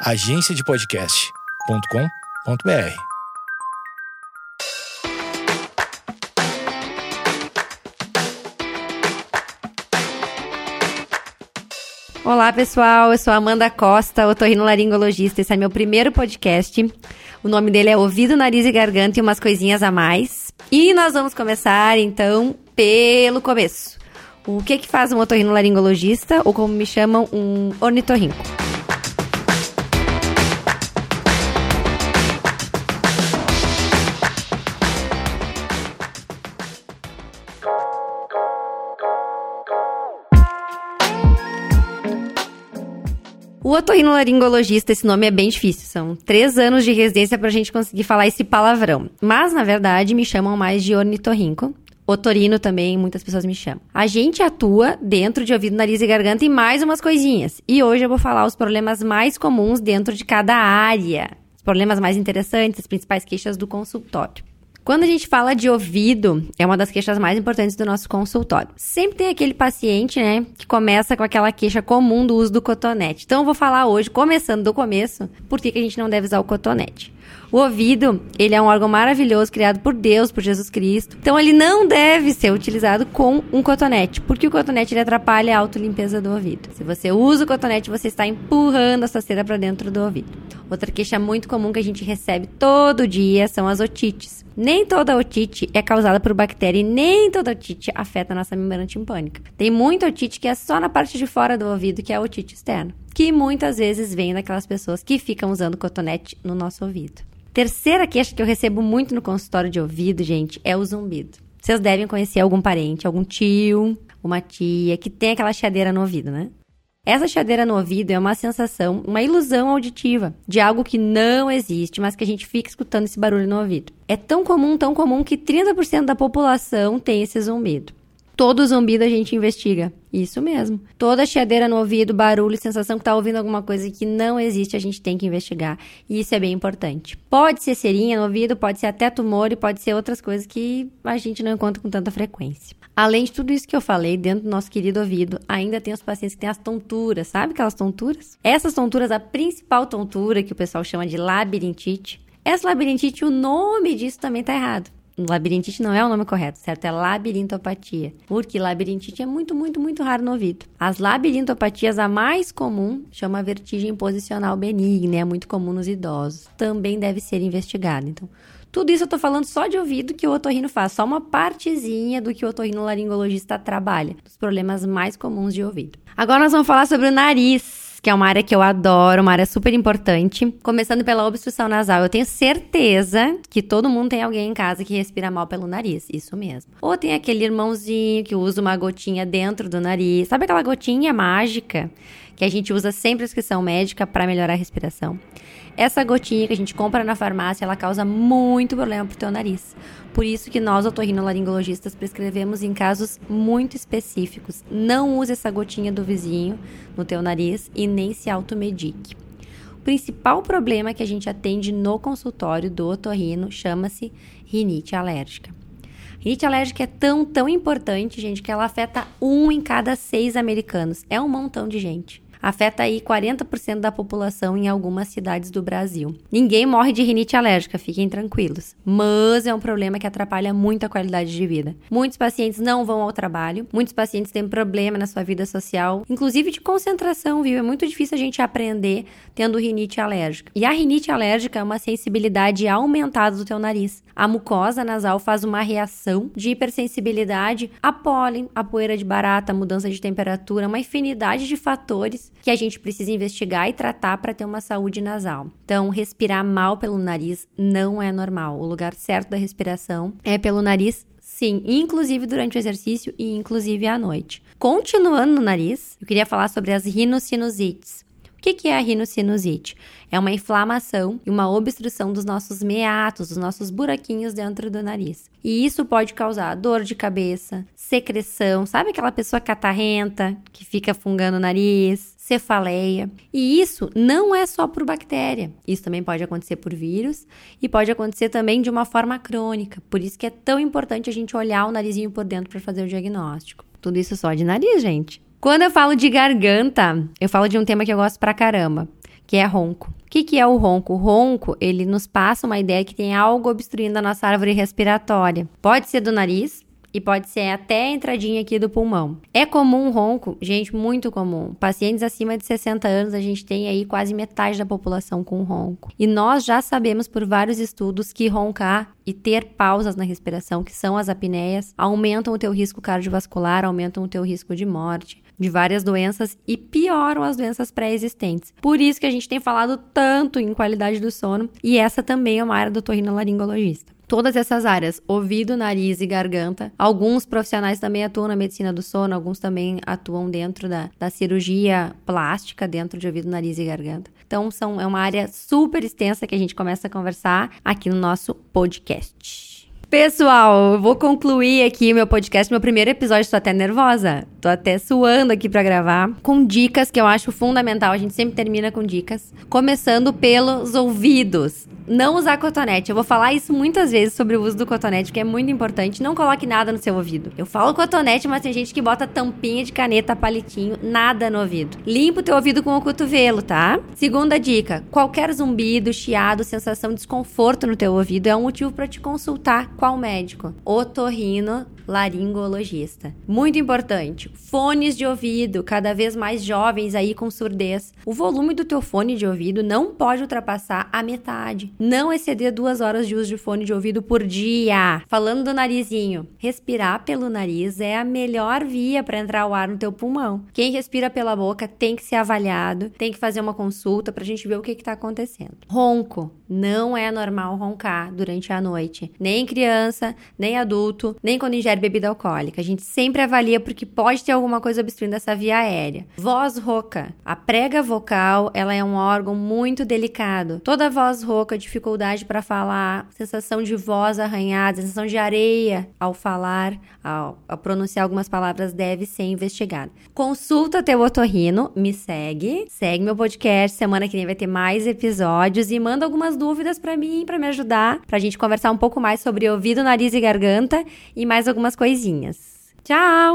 agenciadepodcast.com.br. Olá, pessoal. Eu sou Amanda Costa, otorrinolaringologista. Esse é meu primeiro podcast. O nome dele é Ouvido, Nariz e Garganta e umas coisinhas a mais. E nós vamos começar, então, pelo começo. O que que faz um otorrinolaringologista, ou como me chamam, um ornitorrinco? O otorrinolaringologista, esse nome é bem difícil. São três anos de residência pra gente conseguir falar esse palavrão. Mas, na verdade, me chamam mais de ornitorrinco. Otorino também, muitas pessoas me chamam. A gente atua dentro de ouvido, nariz e garganta e mais umas coisinhas. E hoje eu vou falar os problemas mais comuns dentro de cada área. Os problemas mais interessantes, as principais queixas do consultório. Quando a gente fala de ouvido, é uma das queixas mais importantes do nosso consultório. Sempre tem aquele paciente, né, que começa com aquela queixa comum do uso do cotonete. Então eu vou falar hoje, começando do começo, por que, que a gente não deve usar o cotonete. O ouvido, ele é um órgão maravilhoso criado por Deus, por Jesus Cristo. Então ele não deve ser utilizado com um cotonete, porque o cotonete ele atrapalha a autolimpeza do ouvido. Se você usa o cotonete, você está empurrando a sua cera para dentro do ouvido. Outra queixa muito comum que a gente recebe todo dia são as otites. Nem toda otite é causada por bactéria e nem toda otite afeta a nossa membrana timpânica. Tem muita otite que é só na parte de fora do ouvido, que é a otite externa, que muitas vezes vem daquelas pessoas que ficam usando cotonete no nosso ouvido. Terceira queixa que eu recebo muito no consultório de ouvido, gente, é o zumbido. Vocês devem conhecer algum parente, algum tio, uma tia que tem aquela chiadeira no ouvido, né? Essa chiadeira no ouvido é uma sensação, uma ilusão auditiva de algo que não existe, mas que a gente fica escutando esse barulho no ouvido. É tão comum, tão comum que 30% da população tem esse zumbido. Todo zumbido a gente investiga. Isso mesmo. Toda chiadeira no ouvido, barulho, sensação que tá ouvindo alguma coisa que não existe, a gente tem que investigar. E isso é bem importante. Pode ser serinha no ouvido, pode ser até tumor e pode ser outras coisas que a gente não encontra com tanta frequência. Além de tudo isso que eu falei, dentro do nosso querido ouvido, ainda tem os pacientes que têm as tonturas, sabe aquelas tonturas? Essas tonturas, a principal tontura que o pessoal chama de labirintite. Essa labirintite, o nome disso também tá errado labirintite não é o nome correto, certo? É labirintopatia. Porque labirintite é muito, muito, muito raro no ouvido. As labirintopatias, a mais comum, chama vertigem posicional benigna, é muito comum nos idosos. Também deve ser investigada. Então, tudo isso eu tô falando só de ouvido que o otorrino faz, só uma partezinha do que o otorrino laringologista trabalha, dos problemas mais comuns de ouvido. Agora nós vamos falar sobre o nariz que é uma área que eu adoro, uma área super importante. Começando pela obstrução nasal, eu tenho certeza que todo mundo tem alguém em casa que respira mal pelo nariz, isso mesmo. Ou tem aquele irmãozinho que usa uma gotinha dentro do nariz, sabe aquela gotinha mágica que a gente usa sem prescrição médica para melhorar a respiração? Essa gotinha que a gente compra na farmácia, ela causa muito problema pro teu nariz. Por isso que nós, otorrinolaringologistas, prescrevemos em casos muito específicos. Não use essa gotinha do vizinho no teu nariz e nem se automedique. O principal problema que a gente atende no consultório do otorrino chama-se rinite alérgica. Rinite alérgica é tão, tão importante, gente, que ela afeta um em cada seis americanos. É um montão de gente afeta aí 40% da população em algumas cidades do Brasil. Ninguém morre de rinite alérgica, fiquem tranquilos. Mas é um problema que atrapalha muito a qualidade de vida. Muitos pacientes não vão ao trabalho, muitos pacientes têm problema na sua vida social, inclusive de concentração, viu? É muito difícil a gente aprender tendo rinite alérgica. E a rinite alérgica é uma sensibilidade aumentada do teu nariz. A mucosa nasal faz uma reação de hipersensibilidade a pólen, a poeira de barata, a mudança de temperatura, uma infinidade de fatores que a gente precisa investigar e tratar para ter uma saúde nasal. Então, respirar mal pelo nariz não é normal. O lugar certo da respiração é pelo nariz Sim, inclusive durante o exercício e inclusive à noite. Continuando no nariz, eu queria falar sobre as rinossinusites. O que é a rinocinusite? É uma inflamação e uma obstrução dos nossos meatos, dos nossos buraquinhos dentro do nariz. E isso pode causar dor de cabeça, secreção, sabe aquela pessoa catarrenta que fica fungando o nariz, cefaleia. E isso não é só por bactéria. Isso também pode acontecer por vírus e pode acontecer também de uma forma crônica. Por isso que é tão importante a gente olhar o narizinho por dentro para fazer o diagnóstico. Tudo isso só de nariz, gente. Quando eu falo de garganta, eu falo de um tema que eu gosto pra caramba, que é ronco. O que, que é o ronco? O ronco, ele nos passa uma ideia que tem algo obstruindo a nossa árvore respiratória. Pode ser do nariz, e pode ser até a entradinha aqui do pulmão. É comum ronco, gente, muito comum. Pacientes acima de 60 anos, a gente tem aí quase metade da população com ronco. E nós já sabemos por vários estudos que roncar e ter pausas na respiração, que são as apneias, aumentam o teu risco cardiovascular, aumentam o teu risco de morte de várias doenças e pioram as doenças pré-existentes. Por isso que a gente tem falado tanto em qualidade do sono e essa também é uma área do torrinolaringologista todas essas áreas, ouvido, nariz e garganta. Alguns profissionais também atuam na medicina do sono, alguns também atuam dentro da, da cirurgia plástica, dentro de ouvido, nariz e garganta. Então, são, é uma área super extensa que a gente começa a conversar aqui no nosso podcast. Pessoal, eu vou concluir aqui meu podcast, meu primeiro episódio, tô até nervosa. Tô até suando aqui para gravar, com dicas que eu acho fundamental. A gente sempre termina com dicas, começando pelos ouvidos não usar cotonete. Eu vou falar isso muitas vezes sobre o uso do cotonete, que é muito importante. Não coloque nada no seu ouvido. Eu falo cotonete, mas tem gente que bota tampinha de caneta, palitinho, nada no ouvido. Limpa o teu ouvido com o cotovelo, tá? Segunda dica: qualquer zumbido, chiado, sensação de desconforto no teu ouvido é um motivo para te consultar qual médico? Otorrino laringologista. Muito importante, fones de ouvido, cada vez mais jovens aí com surdez. O volume do teu fone de ouvido não pode ultrapassar a metade. Não exceder duas horas de uso de fone de ouvido por dia. Falando do narizinho, respirar pelo nariz é a melhor via para entrar o ar no teu pulmão. Quem respira pela boca tem que ser avaliado, tem que fazer uma consulta pra gente ver o que está acontecendo. Ronco. Não é normal roncar durante a noite. Nem criança, nem adulto, nem quando ingere bebida alcoólica. A gente sempre avalia porque pode ter alguma coisa obstruindo essa via aérea. Voz rouca. A prega vocal, ela é um órgão muito delicado. Toda voz rouca, dificuldade para falar, sensação de voz arranhada, sensação de areia ao falar, ao, ao pronunciar algumas palavras deve ser investigada. Consulta teu otorrino, me segue, segue meu podcast. Semana que vem vai ter mais episódios e manda algumas dúvidas para mim, para me ajudar, pra gente conversar um pouco mais sobre ouvido, nariz e garganta e mais algumas coisinhas. Tchau!